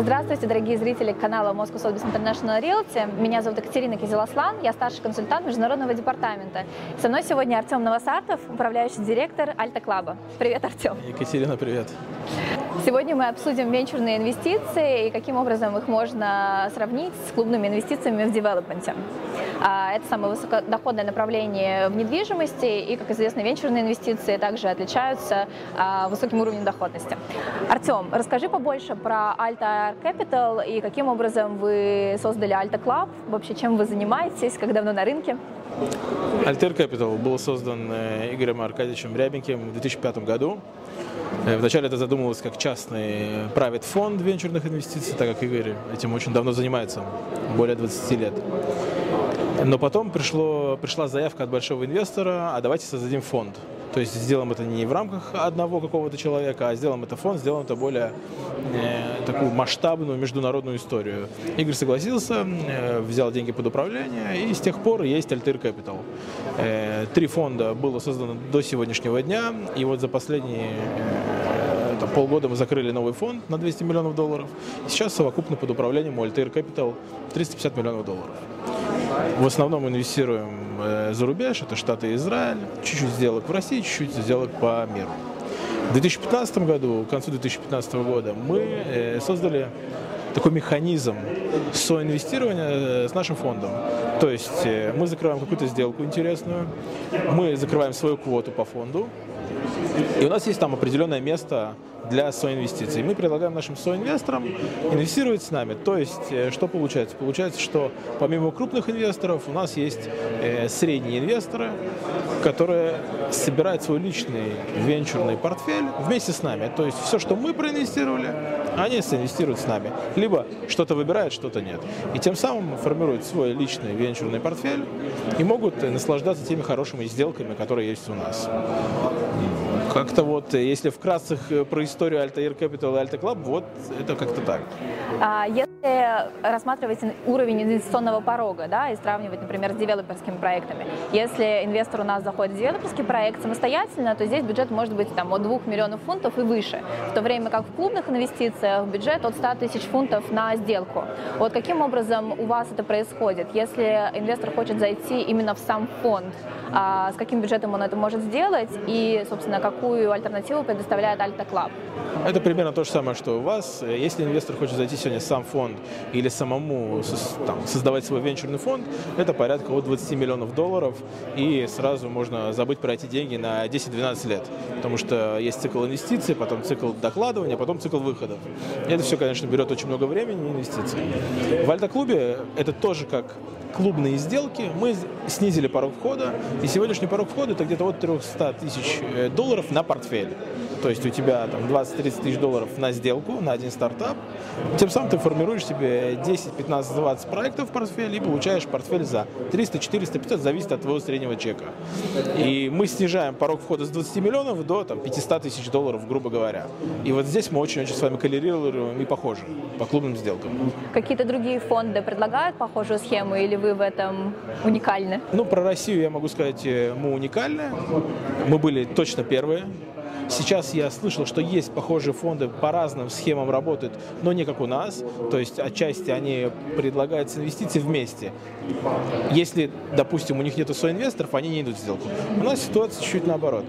Здравствуйте, дорогие зрители канала Moscow Sotheby's International Realty. Меня зовут Екатерина Кизеласлан, я старший консультант международного департамента. Со мной сегодня Артем Новосартов, управляющий директор Альта Клаба. Привет, Артем. Екатерина, привет. Сегодня мы обсудим венчурные инвестиции и каким образом их можно сравнить с клубными инвестициями в девелопменте. А, это самое высокодоходное направление в недвижимости, и, как известно, венчурные инвестиции также отличаются а, высоким уровнем доходности. Артем, расскажи побольше про Alta Capital и каким образом вы создали Alta Club, вообще чем вы занимаетесь, как давно на рынке? Alter Capital был создан э, Игорем Аркадьевичем Рябеньким в 2005 году. Э, вначале это задумывалось как частный private фонд венчурных инвестиций, так как Игорь этим очень давно занимается, более 20 лет. Но потом пришло, пришла заявка от большого инвестора, а давайте создадим фонд. То есть сделаем это не в рамках одного какого-то человека, а сделаем это фонд, сделаем это более э, такую масштабную международную историю. Игорь согласился, э, взял деньги под управление, и с тех пор есть Altair Capital. Э, три фонда было создано до сегодняшнего дня, и вот за последние э, там, полгода мы закрыли новый фонд на 200 миллионов долларов. Сейчас совокупно под управлением Altair Capital 350 миллионов долларов. В основном инвестируем э, за рубеж, это Штаты Израиль, чуть-чуть сделок в России, чуть-чуть сделок по миру. В 2015 году, к концу 2015 года, мы э, создали такой механизм соинвестирования э, с нашим фондом. То есть мы закрываем какую-то сделку интересную, мы закрываем свою квоту по фонду, и у нас есть там определенное место для соинвестиций. Мы предлагаем нашим соинвесторам инвестировать с нами. То есть, э, что получается? Получается, что помимо крупных инвесторов у нас есть э, средние инвесторы, которые собирают свой личный венчурный портфель вместе с нами. То есть, все, что мы проинвестировали, они соинвестируют с нами. Либо что-то выбирают, что-то нет. И тем самым формируют свой личный венчурный портфель и могут наслаждаться теми хорошими сделками, которые есть у нас. Как-то вот, если вкратце э, про историю Altair Capital и Alta Club, вот это как-то так. А, если рассматривать уровень инвестиционного порога, да, и сравнивать, например, с девелоперскими проектами, если инвестор у нас заходит в девелоперский проект самостоятельно, то здесь бюджет может быть там, от 2 миллионов фунтов и выше, в то время как в клубных инвестициях бюджет от 100 тысяч фунтов на сделку. Вот каким образом у вас это происходит? Если инвестор хочет зайти именно в сам фонд, а, с каким бюджетом он это может сделать и, собственно, какую альтернативу предоставляет Alta Club. Это примерно то же самое, что у вас. Если инвестор хочет зайти сегодня в сам фонд или самому там, создавать свой венчурный фонд, это порядка от 20 миллионов долларов, и сразу можно забыть про эти деньги на 10-12 лет, потому что есть цикл инвестиций, потом цикл докладывания, потом цикл выходов. И это все, конечно, берет очень много времени и инвестиций. В Альта-клубе это тоже как клубные сделки, мы снизили порог входа, и сегодняшний порог входа это где-то от 300 тысяч э, долларов на портфель. То есть у тебя там 20-30 тысяч долларов на сделку, на один стартап. Тем самым ты формируешь себе 10, 15, 20 проектов в портфель и получаешь портфель за 300, 400, 500, зависит от твоего среднего чека. И мы снижаем порог входа с 20 миллионов до там, 500 тысяч долларов, грубо говоря. И вот здесь мы очень-очень с вами коллерируем и похожи по клубным сделкам. Какие-то другие фонды предлагают похожую схему или вы в этом уникальны? Ну, про Россию я могу сказать, э, мы уникальны. Мы были точно первые. Сейчас я слышал, что есть похожие фонды по разным схемам работают, но не как у нас. То есть отчасти они предлагают инвестиции вместе. Если, допустим, у них нет соинвесторов, они не идут в сделку. У нас ситуация чуть-чуть наоборот.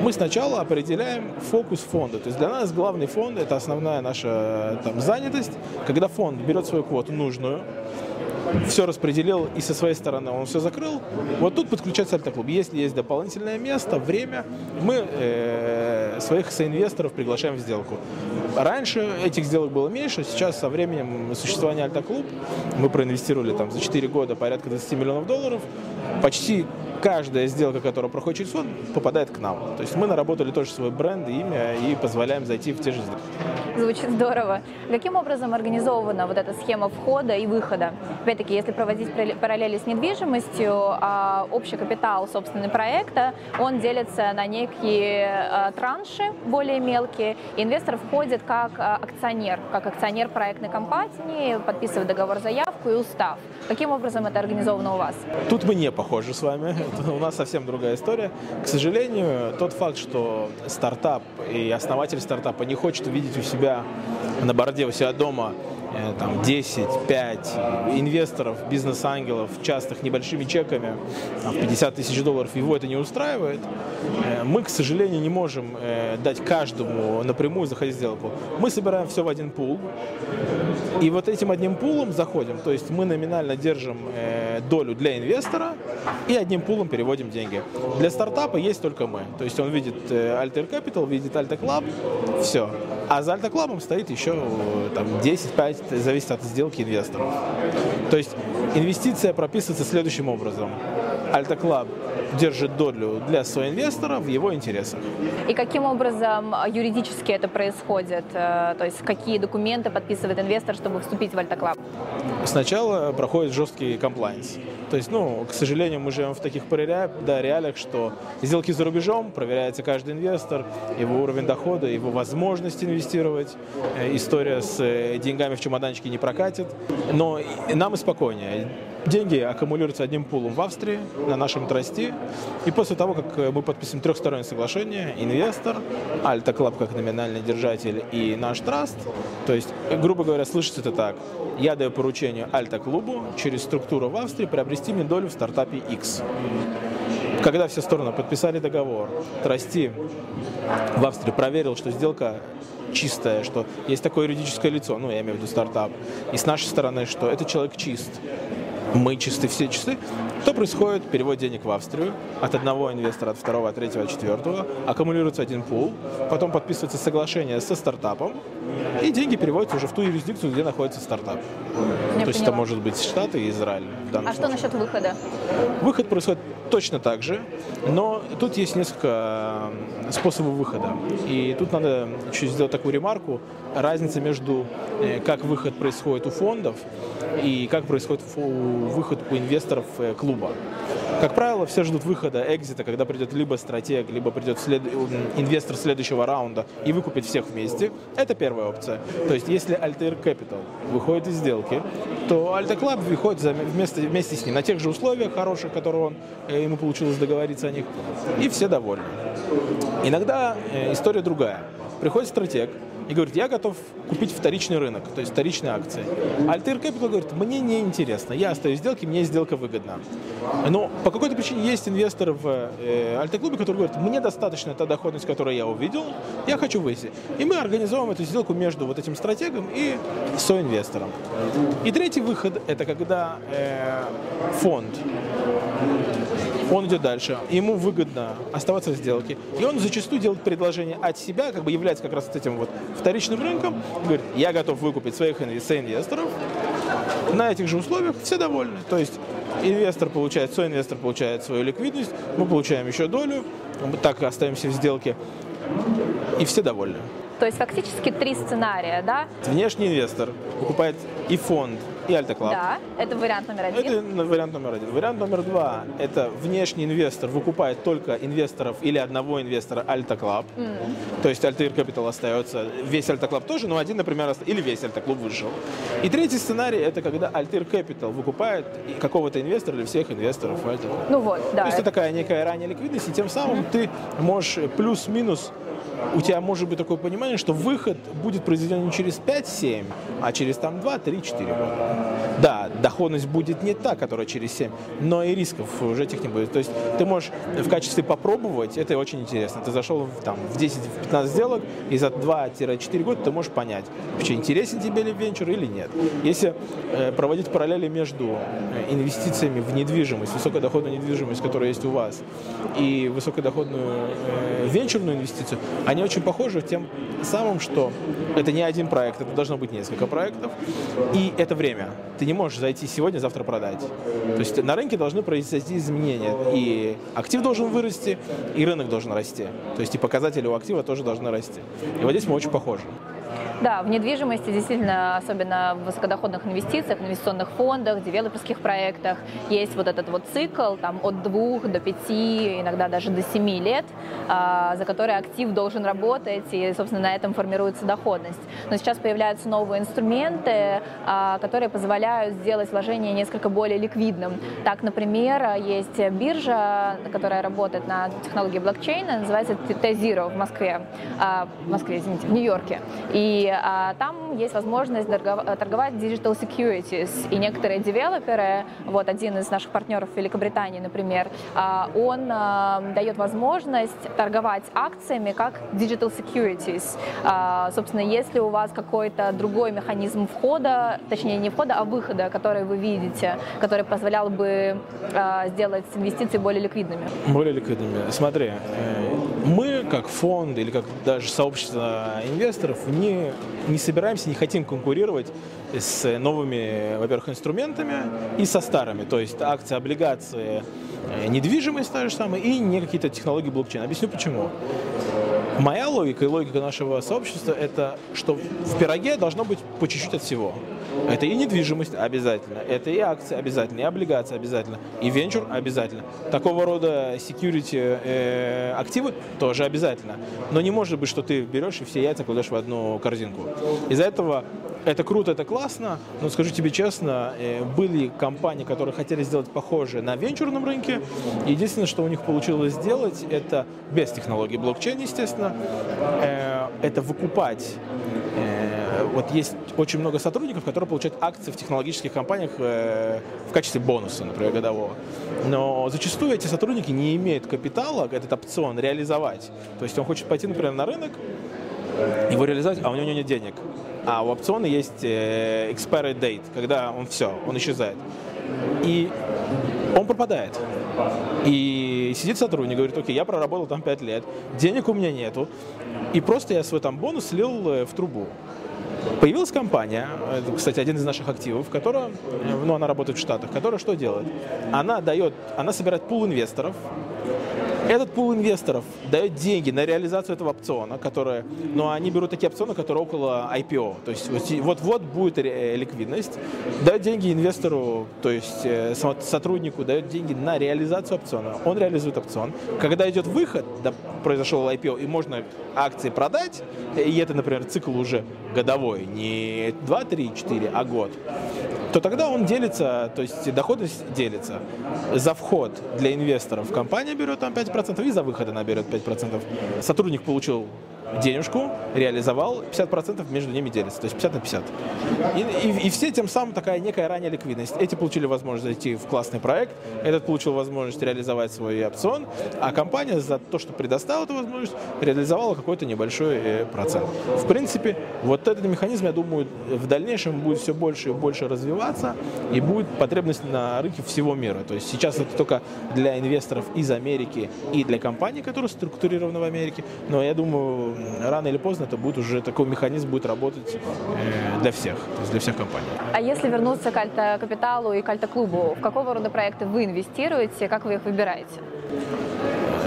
Мы сначала определяем фокус фонда. То есть для нас главный фонд – это основная наша там, занятость. Когда фонд берет свою квоту нужную, все распределил и со своей стороны он все закрыл. Вот тут подключается альтоклуб. Если есть дополнительное место, время, мы э, своих соинвесторов приглашаем в сделку. Раньше этих сделок было меньше, сейчас со временем существования альтоклуб мы проинвестировали там за 4 года порядка 20 миллионов долларов. Почти каждая сделка, которая проходит через фонд, попадает к нам. То есть мы наработали тоже свой бренд, имя и позволяем зайти в те же сделки. Звучит здорово. Каким образом организована вот эта схема входа и выхода? Опять-таки, если проводить параллели с недвижимостью, а общий капитал, собственного проекта, он делится на некие а, транши более мелкие. Инвестор входит как а, акционер, как акционер проектной компании, подписывает договор заявку и устав. Каким образом это организовано у вас? Тут мы не похожи с вами. У нас совсем другая история. К сожалению, тот факт, что стартап и основатель стартапа не хочет увидеть у себя на борде у себя дома Э, там 10, 5 инвесторов, бизнес-ангелов, частных небольшими чеками в 50 тысяч долларов, его это не устраивает, э, мы, к сожалению, не можем э, дать каждому напрямую заходить в сделку. Мы собираем все в один пул, и вот этим одним пулом заходим, то есть мы номинально держим долю для инвестора и одним пулом переводим деньги. Для стартапа есть только мы, то есть он видит Alter Capital, видит Alta Club, все. А за Alta Club стоит еще там 10-5 зависит от сделки инвесторов. То есть инвестиция прописывается следующим образом. Альта Club держит долю для своего инвестора в его интересах. И каким образом юридически это происходит? Э, то есть какие документы подписывает инвестор, чтобы вступить в Альта Club? Сначала проходит жесткий комплайнс. То есть, ну, к сожалению, мы живем в таких да, реалиях, что сделки за рубежом, проверяется каждый инвестор, его уровень дохода, его возможность инвестировать. Э, история с э, деньгами в чемоданчике не прокатит. Но нам и спокойнее. Деньги аккумулируются одним пулом в Австрии на нашем трасте. И после того, как э, мы подписываем трехстороннее соглашение, инвестор, AltaClub как номинальный держатель и наш траст, то есть, грубо говоря, слышится это так. Я даю поручение Альта Клубу через структуру в Австрии приобрести мне долю в стартапе X. Когда все стороны подписали договор, Трасти в Австрии проверил, что сделка чистая, что есть такое юридическое лицо, ну, я имею в виду стартап, и с нашей стороны, что этот человек чист, мы чисты, все чисты, то происходит перевод денег в Австрию от одного инвестора, от второго, от третьего, от четвертого, аккумулируется один пул, потом подписывается соглашение со стартапом, и деньги переводятся уже в ту юрисдикцию, где находится стартап. Я То есть это может быть Штаты и Израиль. А случае. что насчет выхода? Выход происходит точно так же, но тут есть несколько способов выхода. И тут надо чуть сделать такую ремарку. Разница между э, как выход происходит у фондов и как происходит выход у инвесторов э, клуба. Как правило, все ждут выхода, экзита, когда придет либо стратег, либо придет след... инвестор следующего раунда и выкупит всех вместе. Это первая опция. То есть, если Altair Capital выходит из сделки, то Alta Club выходит вместе, вместе с ним на тех же условиях хороших, которые он, э, ему получилось договориться о них, и все довольны. Иногда э, история другая. Приходит стратег, и говорит, я готов купить вторичный рынок, то есть вторичные акции. Altair Capital говорит, мне не интересно, я остаюсь в сделке, мне сделка выгодна. Но по какой-то причине есть инвесторы в э, Altair клубе, которые говорят, мне достаточно та доходность, которую я увидел, я хочу выйти. И мы организовываем эту сделку между вот этим стратегом и соинвестором. И третий выход – это когда э, фонд он идет дальше, ему выгодно оставаться в сделке, и он зачастую делает предложение от себя, как бы является как раз этим вот вторичным рынком, говорит, я готов выкупить своих инвесторов, на этих же условиях. Все довольны. То есть инвестор получает, соинвестор получает свою ликвидность, мы получаем еще долю, мы так остаемся в сделке, и все довольны. То есть фактически три сценария, да? Внешний инвестор покупает и фонд, и AltaClub. Да, это вариант номер один. Это вариант номер один. Вариант номер два – это внешний инвестор выкупает только инвесторов или одного инвестора AltaClub. Mm. То есть Altair Capital остается, весь AltaClub тоже, но один, например, или весь AltaClub вышел. И третий сценарий – это когда Altair Capital выкупает какого-то инвестора или всех инвесторов AltaClub. Ну вот, да. То есть это такая некая ранняя ликвидность, и тем самым mm-hmm. ты можешь плюс-минус у тебя может быть такое понимание, что выход будет произведен не через 5-7, а через там 2, 3, 4 года. Да, доходность будет не та, которая через 7, но и рисков уже этих не будет. То есть ты можешь в качестве попробовать, это очень интересно. Ты зашел там, в 10-15 сделок, и за 2-4 года ты можешь понять, вообще интересен тебе ли венчур или нет. Если э, проводить параллели между э, инвестициями в недвижимость, высокодоходную недвижимость, которая есть у вас, и высокодоходную э, венчурную инвестицию, они очень похожи тем самым, что это не один проект, это должно быть несколько проектов, и это время. Ты не можешь зайти сегодня, завтра продать. То есть на рынке должны произойти изменения, и актив должен вырасти, и рынок должен расти. То есть и показатели у актива тоже должны расти. И вот здесь мы очень похожи. Да, в недвижимости действительно, особенно в высокодоходных инвестициях, инвестиционных фондах, девелоперских проектах, есть вот этот вот цикл там, от двух до пяти, иногда даже до семи лет, а, за который актив должен работать, и, собственно, на этом формируется доходность. Но сейчас появляются новые инструменты, а, которые позволяют сделать вложение несколько более ликвидным. Так, например, есть биржа, которая работает на технологии блокчейна, называется T-Zero в Москве, а, в Москве, извините, в Нью-Йорке. И а, там есть возможность торговать digital securities, и некоторые девелоперы, вот один из наших партнеров в Великобритании, например, он дает возможность торговать акциями как digital securities. Собственно, если у вас какой-то другой механизм входа, точнее не входа, а выхода, который вы видите, который позволял бы сделать инвестиции более ликвидными. Более ликвидными. Смотри, э, мы как фонд или как даже сообщество инвесторов не, не собираемся, не хотим конкурировать с новыми, во-первых, инструментами и со старыми, то есть акции, облигации, э, недвижимость та же самая и не какие-то технологии блокчейна. Объясню почему. Моя логика и логика нашего сообщества – это что в пироге должно быть по чуть-чуть от всего. Это и недвижимость обязательно, это и акции обязательно, и облигации обязательно, и венчур обязательно. Такого рода security э, активы тоже обязательно. Но не может быть, что ты берешь и все яйца кладешь в одну корзинку. Из-за этого это круто, это классно, но скажу тебе честно, э, были компании, которые хотели сделать похожее на венчурном рынке. Единственное, что у них получилось сделать, это без технологии блокчейн, естественно, э, это выкупать э, вот есть очень много сотрудников, которые получают акции в технологических компаниях в качестве бонуса, например, годового. Но зачастую эти сотрудники не имеют капитала этот опцион реализовать. То есть он хочет пойти, например, на рынок, его реализовать, а у него нет денег. А у опциона есть э, expiry date, когда он все, он исчезает. И он пропадает. И сидит сотрудник, говорит, окей, я проработал там 5 лет, денег у меня нету, и просто я свой там бонус слил э, в трубу. Появилась компания, это, кстати, один из наших активов, которая, э, ну, она работает в Штатах, которая что делает? Она дает, она собирает пул инвесторов, этот пул инвесторов дает деньги на реализацию этого опциона, которые, ну, они берут такие опционы, которые около IPO, то есть вот-вот будет ликвидность, дает деньги инвестору, то есть э, сотруднику, дает деньги на реализацию опциона, он реализует опцион. Когда идет выход, да, произошел IPO, и можно акции продать, и это, например, цикл уже годовой, не 2, 3, 4, а год, то тогда он делится, то есть доходность делится. За вход для инвесторов компания берет там 5%, и за выход она берет 5%. Сотрудник получил денежку, реализовал, 50% между ними делится, то есть 50 на 50. И, и, и все тем самым такая некая ранняя ликвидность. Эти получили возможность зайти в классный проект, этот получил возможность реализовать свой опцион, а компания за то, что предоставила эту возможность, реализовала какой-то небольшой э, процент. В принципе, вот этот механизм, я думаю, в дальнейшем будет все больше и больше развиваться, и будет потребность на рынке всего мира. То есть сейчас это только для инвесторов из Америки и для компаний, которые структурированы в Америке, но я думаю, рано или поздно это будет уже такой механизм будет работать э, для всех, то есть для всех компаний. А если вернуться к Альта-Капиталу и к Альта-Клубу, в какого рода проекты вы инвестируете, как вы их выбираете?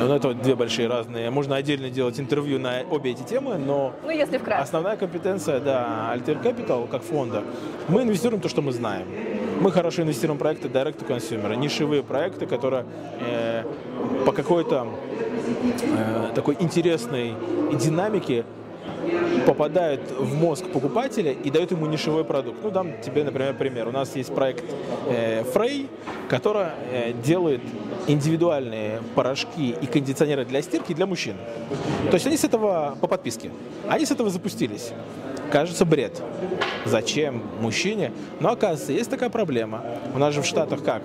Ну, это две большие разные. Можно отдельно делать интервью на обе эти темы, но ну, если вкратце. основная компетенция, да, Alter Capital как фонда, мы инвестируем то, что мы знаем. Мы хорошо инвестируем в проекты direct to consumer, нишевые проекты, которые э, по какой-то э, такой интересной динамике попадают в мозг покупателя и дают ему нишевой продукт. Ну, дам тебе, например, пример. У нас есть проект э, Frey, который э, делает индивидуальные порошки и кондиционеры для стирки для мужчин. То есть они с этого по подписке. Они с этого запустились. Кажется, бред. Зачем мужчине? Но оказывается, есть такая проблема. У нас же в Штатах как?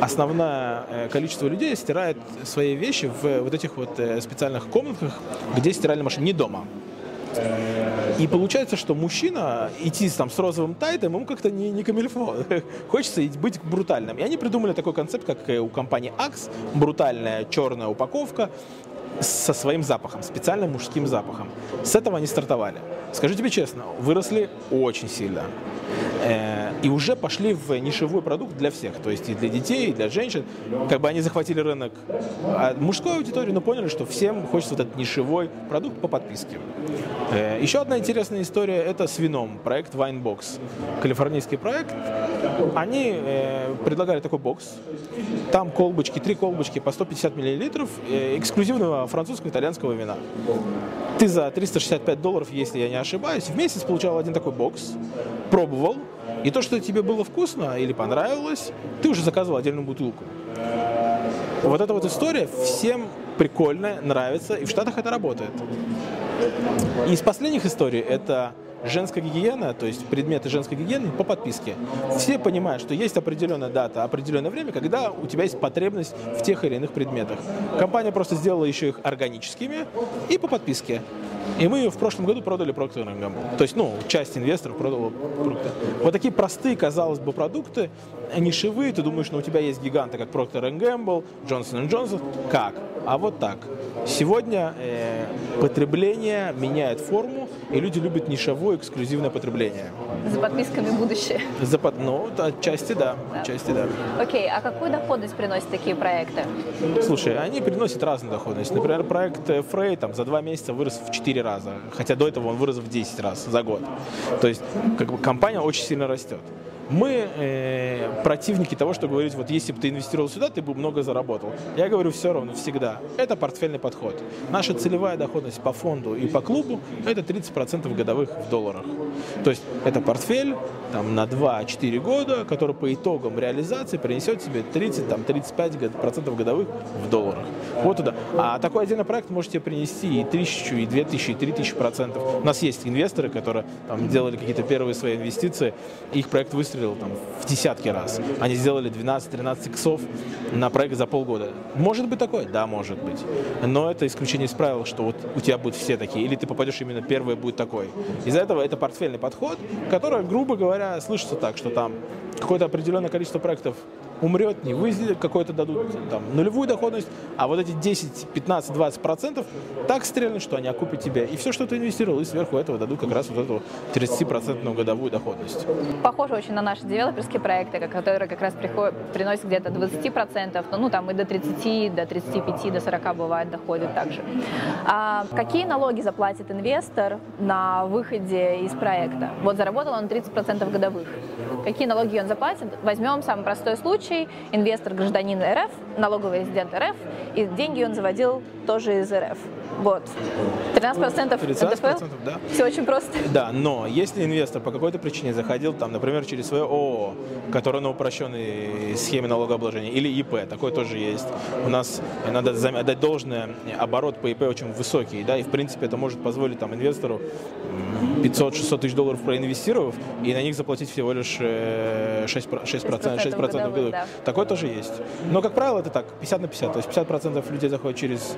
основное э, количество людей стирает свои вещи в вот этих вот э, специальных комнатах, где стиральная машина, не дома. И получается, что мужчина идти там с розовым тайтом, ему как-то не, не камильфо. Хочется быть брутальным. И они придумали такой концепт, как у компании Axe, брутальная черная упаковка со своим запахом, специальным мужским запахом. С этого они стартовали. Скажу тебе честно, выросли очень сильно. Э, и уже пошли в нишевой продукт для всех, то есть и для детей, и для женщин. Как бы они захватили рынок а мужской аудитории, но поняли, что всем хочется вот этот нишевой продукт по подписке. Э, еще одна интересная история – это с вином, проект Winebox. Калифорнийский проект. Они э, предлагали такой бокс. Там колбочки, три колбочки по 150 миллилитров э, эксклюзивного французского итальянского вина. Ты за 365 долларов, если я не ошибаюсь, в месяц получал один такой бокс, пробовал, и то, что тебе было вкусно или понравилось, ты уже заказывал отдельную бутылку. Вот эта вот история всем прикольная, нравится, и в Штатах это работает. И из последних историй это женская гигиена, то есть предметы женской гигиены по подписке. Все понимают, что есть определенная дата, определенное время, когда у тебя есть потребность в тех или иных предметах. Компания просто сделала еще их органическими и по подписке. И мы в прошлом году продали Procter Gamble. То есть, ну, часть инвесторов продала Procter. Вот такие простые, казалось бы, продукты, нишевые. Ты думаешь, ну, у тебя есть гиганты, как Procter Gamble, Johnson Johnson. Как? А вот так. Сегодня э, потребление меняет форму, и люди любят нишевое эксклюзивное потребление. За подписками будущее. За под... Ну, отчасти да, да. Отчасти да. Окей, а какую доходность приносят такие проекты? Слушай, они приносят разную доходность. Например, проект Frey там, за два месяца вырос в 4 раза, хотя до этого он вырос в 10 раз за год. То есть как бы, компания очень сильно растет. Мы э, противники того, что говорить, вот если бы ты инвестировал сюда, ты бы много заработал. Я говорю все равно, всегда. Это портфельный подход. Наша целевая доходность по фонду и по клубу – это 30% годовых в долларах. То есть это портфель там, на 2-4 года, который по итогам реализации принесет себе 30-35% годовых в долларах. Вот туда. А такой отдельный проект можете принести и тысячу, и две тысячи, и три тысячи процентов. У нас есть инвесторы, которые там, делали какие-то первые свои инвестиции, их проект выстрелил выстрелил там, в десятки раз. Они сделали 12-13 иксов на проект за полгода. Может быть такое? Да, может быть. Но это исключение из правил, что вот у тебя будут все такие, или ты попадешь именно первый будет такой. Из-за этого это портфельный подход, который, грубо говоря, слышится так, что там какое-то определенное количество проектов умрет, не выйдет, какой-то дадут там нулевую доходность, а вот эти 10, 15, 20 процентов так стрельнут, что они окупят тебя. И все, что ты инвестировал, и сверху этого дадут как раз вот эту 30-процентную годовую доходность. Похоже очень на наши девелоперские проекты, которые как раз приходят, приносят где-то 20 процентов, ну там и до 30, до 35, до 40 бывает доходит также. А какие налоги заплатит инвестор на выходе из проекта? Вот заработал он 30 процентов годовых. Какие налоги он заплатит? Возьмем самый простой случай случай инвестор гражданин РФ, налоговый резидент РФ, и деньги он заводил тоже из РФ. Вот. 13%, 13% НДФЛ? да. Все очень просто. Да, но если инвестор по какой-то причине заходил, там, например, через свое ООО, которое на упрощенной схеме налогообложения, или ИП, такое тоже есть. У нас, надо отдать должное, оборот по ИП очень высокий, да, и в принципе это может позволить там инвестору 500-600 тысяч долларов проинвестировав, и на них заплатить всего лишь 6%, 6%, 6%, 6 годовых. Да. Такое тоже есть. Но, как правило, это так, 50 на 50. То есть 50% людей заходят через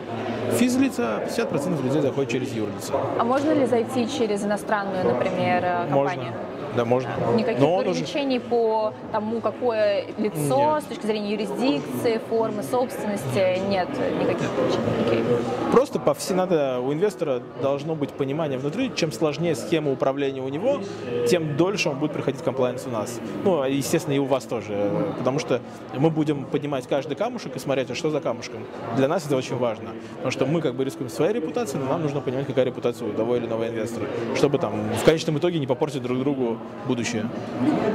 физлица, 50% людей заходят через юрлица. А можно ли зайти через иностранную, например, э, компанию? Можно. Да, можно. Никаких Но ограничений уже... по тому, какое лицо нет. с точки зрения юрисдикции, формы собственности, нет никаких ограничений. Просто по все надо, у инвестора должно быть понимание внутри, чем сложнее схема управления у него, тем дольше он будет приходить комплайенс у нас. Ну, естественно, и у вас тоже, потому что мы будем поднимать каждый камушек и смотреть, а что за камушком. Для нас это очень важно, потому что мы как бы рискуем своей репутацией, но нам нужно понимать, какая репутация у того или иного инвестора, чтобы там в конечном итоге не попортить друг другу будущее.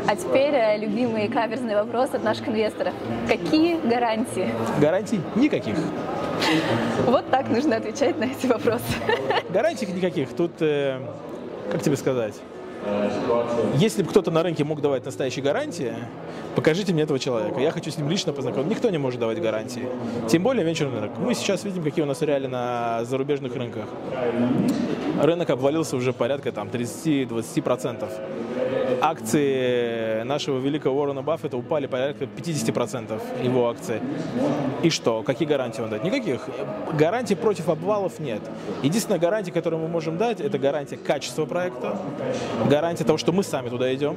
А теперь э, любимый каверзный вопрос от наших инвесторов. Какие гарантии? Гарантий никаких. Вот так нужно отвечать на эти вопросы. Гарантий никаких. Тут, э, как тебе сказать, если бы кто-то на рынке мог давать настоящие гарантии, покажите мне этого человека. Я хочу с ним лично познакомиться. Никто не может давать гарантии. Тем более венчурный рынок. Мы сейчас видим, какие у нас реалии на зарубежных рынках. Рынок обвалился уже порядка там, 30-20% акции нашего великого Уоррена Баффета упали порядка 50% его акций. И что? Какие гарантии он дает? Никаких. Гарантий против обвалов нет. Единственная гарантия, которую мы можем дать, это гарантия качества проекта, гарантия того, что мы сами туда идем,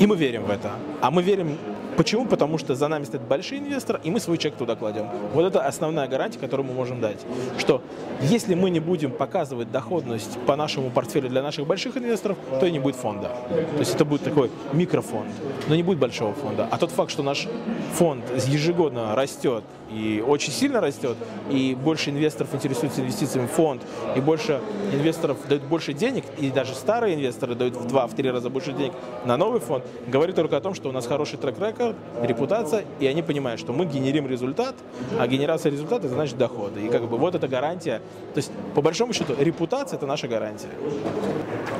И мы верим в это. А мы верим Почему? Потому что за нами стоит большой инвестор, и мы свой чек туда кладем. Вот это основная гарантия, которую мы можем дать. Что если мы не будем показывать доходность по нашему портфелю для наших больших инвесторов, то и не будет фонда. То есть это будет такой микрофонд, но не будет большого фонда. А тот факт, что наш фонд ежегодно растет и очень сильно растет, и больше инвесторов интересуются инвестициями в фонд, и больше инвесторов дают больше денег, и даже старые инвесторы дают в два, в три раза больше денег на новый фонд, говорит только о том, что у нас хороший трек-рекорд, репутация, и они понимают, что мы генерим результат, а генерация результата – это значит доходы. И как бы вот эта гарантия. То есть, по большому счету, репутация – это наша гарантия.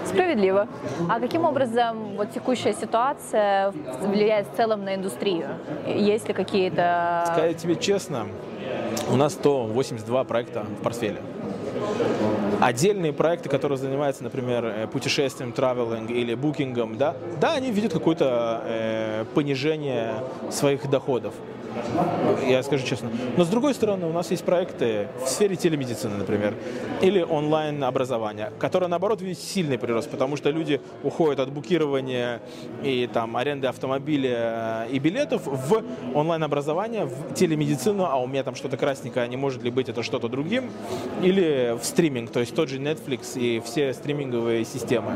Справедливо. А каким образом вот текущая ситуация влияет в целом на индустрию? Есть ли какие-то... Сказать тебе честно, у нас 182 проекта в портфеле. Отдельные проекты, которые занимаются, например, э, путешествием, traveling или букингом, да, да, они видят какое-то э, понижение своих доходов я скажу честно. Но с другой стороны, у нас есть проекты в сфере телемедицины, например, или онлайн-образования, которые, наоборот, видят сильный прирост, потому что люди уходят от букирования и там аренды автомобиля и билетов в онлайн-образование, в телемедицину, а у меня там что-то красненькое, а не может ли быть это что-то другим, или в стриминг, то есть тот же Netflix и все стриминговые системы.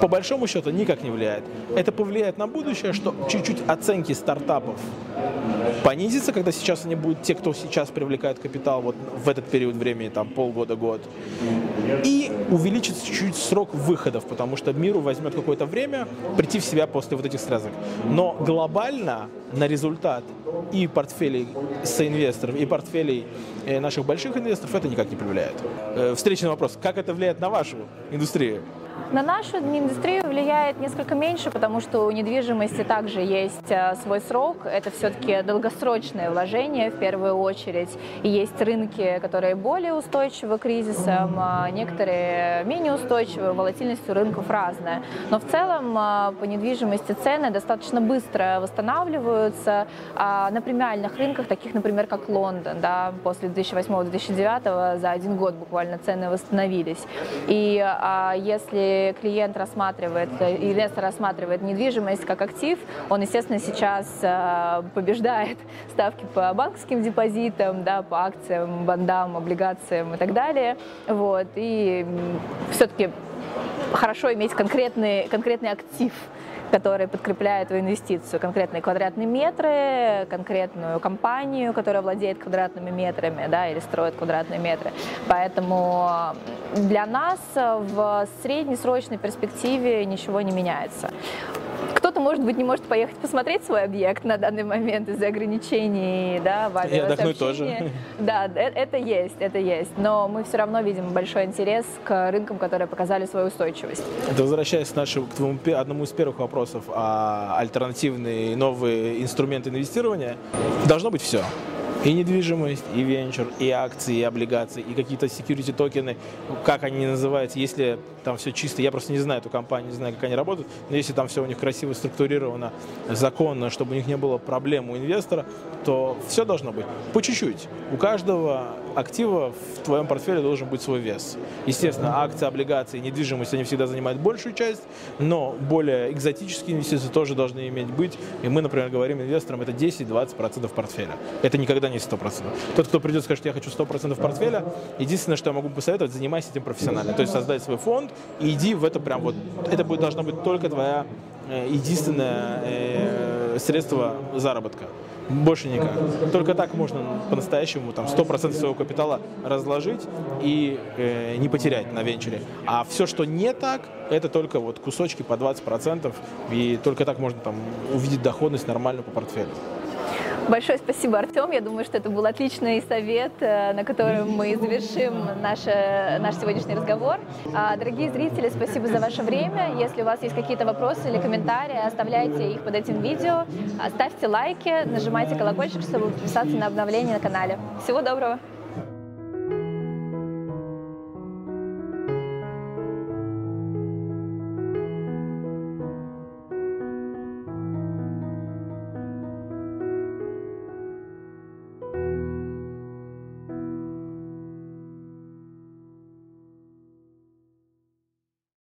По большому счету никак не влияет. Это повлияет на будущее, что чуть-чуть оценки стартапов понизится, когда сейчас они будут, те, кто сейчас привлекает капитал вот в этот период времени, там полгода-год, и увеличится чуть-чуть срок выходов, потому что миру возьмет какое-то время прийти в себя после вот этих срезок. Но глобально на результат и портфелей соинвесторов, и портфелей э, наших больших инвесторов это никак не повлияет. Э, встречный вопрос, как это влияет на вашу индустрию? На нашу индустрию влияет несколько меньше, потому что у недвижимости также есть э, свой срок. Это все-таки долгосрочное вложение в первую очередь. И есть рынки, которые более устойчивы к кризисам, а некоторые менее устойчивы, волатильность у рынков разная. Но в целом э, по недвижимости цены достаточно быстро восстанавливаются. А на премиальных рынках, таких, например, как Лондон, да, после 2008-2009 за один год буквально цены восстановились. И а, клиент рассматривает, инвестор рассматривает недвижимость как актив, он, естественно, сейчас э, побеждает ставки по банковским депозитам, да, по акциям, бандам, облигациям и так далее. Вот. И все-таки хорошо иметь конкретный, конкретный актив, который подкрепляет твою инвестицию, конкретные квадратные метры, конкретную компанию, которая владеет квадратными метрами, да, или строит квадратные метры. Поэтому для нас в среднесрочной перспективе ничего не меняется. Кто-то, может быть, не может поехать посмотреть свой объект на данный момент из-за ограничений, да, в И отдохнуть тоже. Да, э, это есть, это есть. Но мы все равно видим большой интерес к рынкам, которые показали свою устойчивость. Это возвращаясь к, нашему, к твоему, одному из первых вопросов о альтернативные новые инструменты инвестирования, должно быть все и недвижимость, и венчур, и акции, и облигации, и какие-то security токены, как они называются, если там все чисто, я просто не знаю эту компанию, не знаю, как они работают, но если там все у них красиво структурировано, законно, чтобы у них не было проблем у инвестора, то все должно быть по чуть-чуть. У каждого актива в твоем портфеле должен быть свой вес. Естественно, акции, облигации, недвижимость, они всегда занимают большую часть, но более экзотические инвестиции тоже должны иметь быть. И мы, например, говорим инвесторам, это 10-20% портфеля. Это никогда не 100%. Тот, кто придет скажет, я хочу 100% портфеля, единственное, что я могу посоветовать, занимайся этим профессионально. То есть создать свой фонд и иди в это прям вот, это будет, должна быть только твоя э, единственное э, средство заработка. Больше никак. Только так можно по-настоящему там 100% своего капитала разложить и э, не потерять на венчуре. А все, что не так, это только вот кусочки по 20%, и только так можно там увидеть доходность нормальную по портфелю. Большое спасибо, Артем. Я думаю, что это был отличный совет, э, на котором мы завершим наш, наш сегодняшний разговор. А, дорогие зрители, спасибо за ваше время. Если у вас есть какие-то вопросы или комментарии, оставляйте их под этим видео. Ставьте лайки, нажимайте колокольчик, чтобы подписаться на обновление на канале. Всего доброго!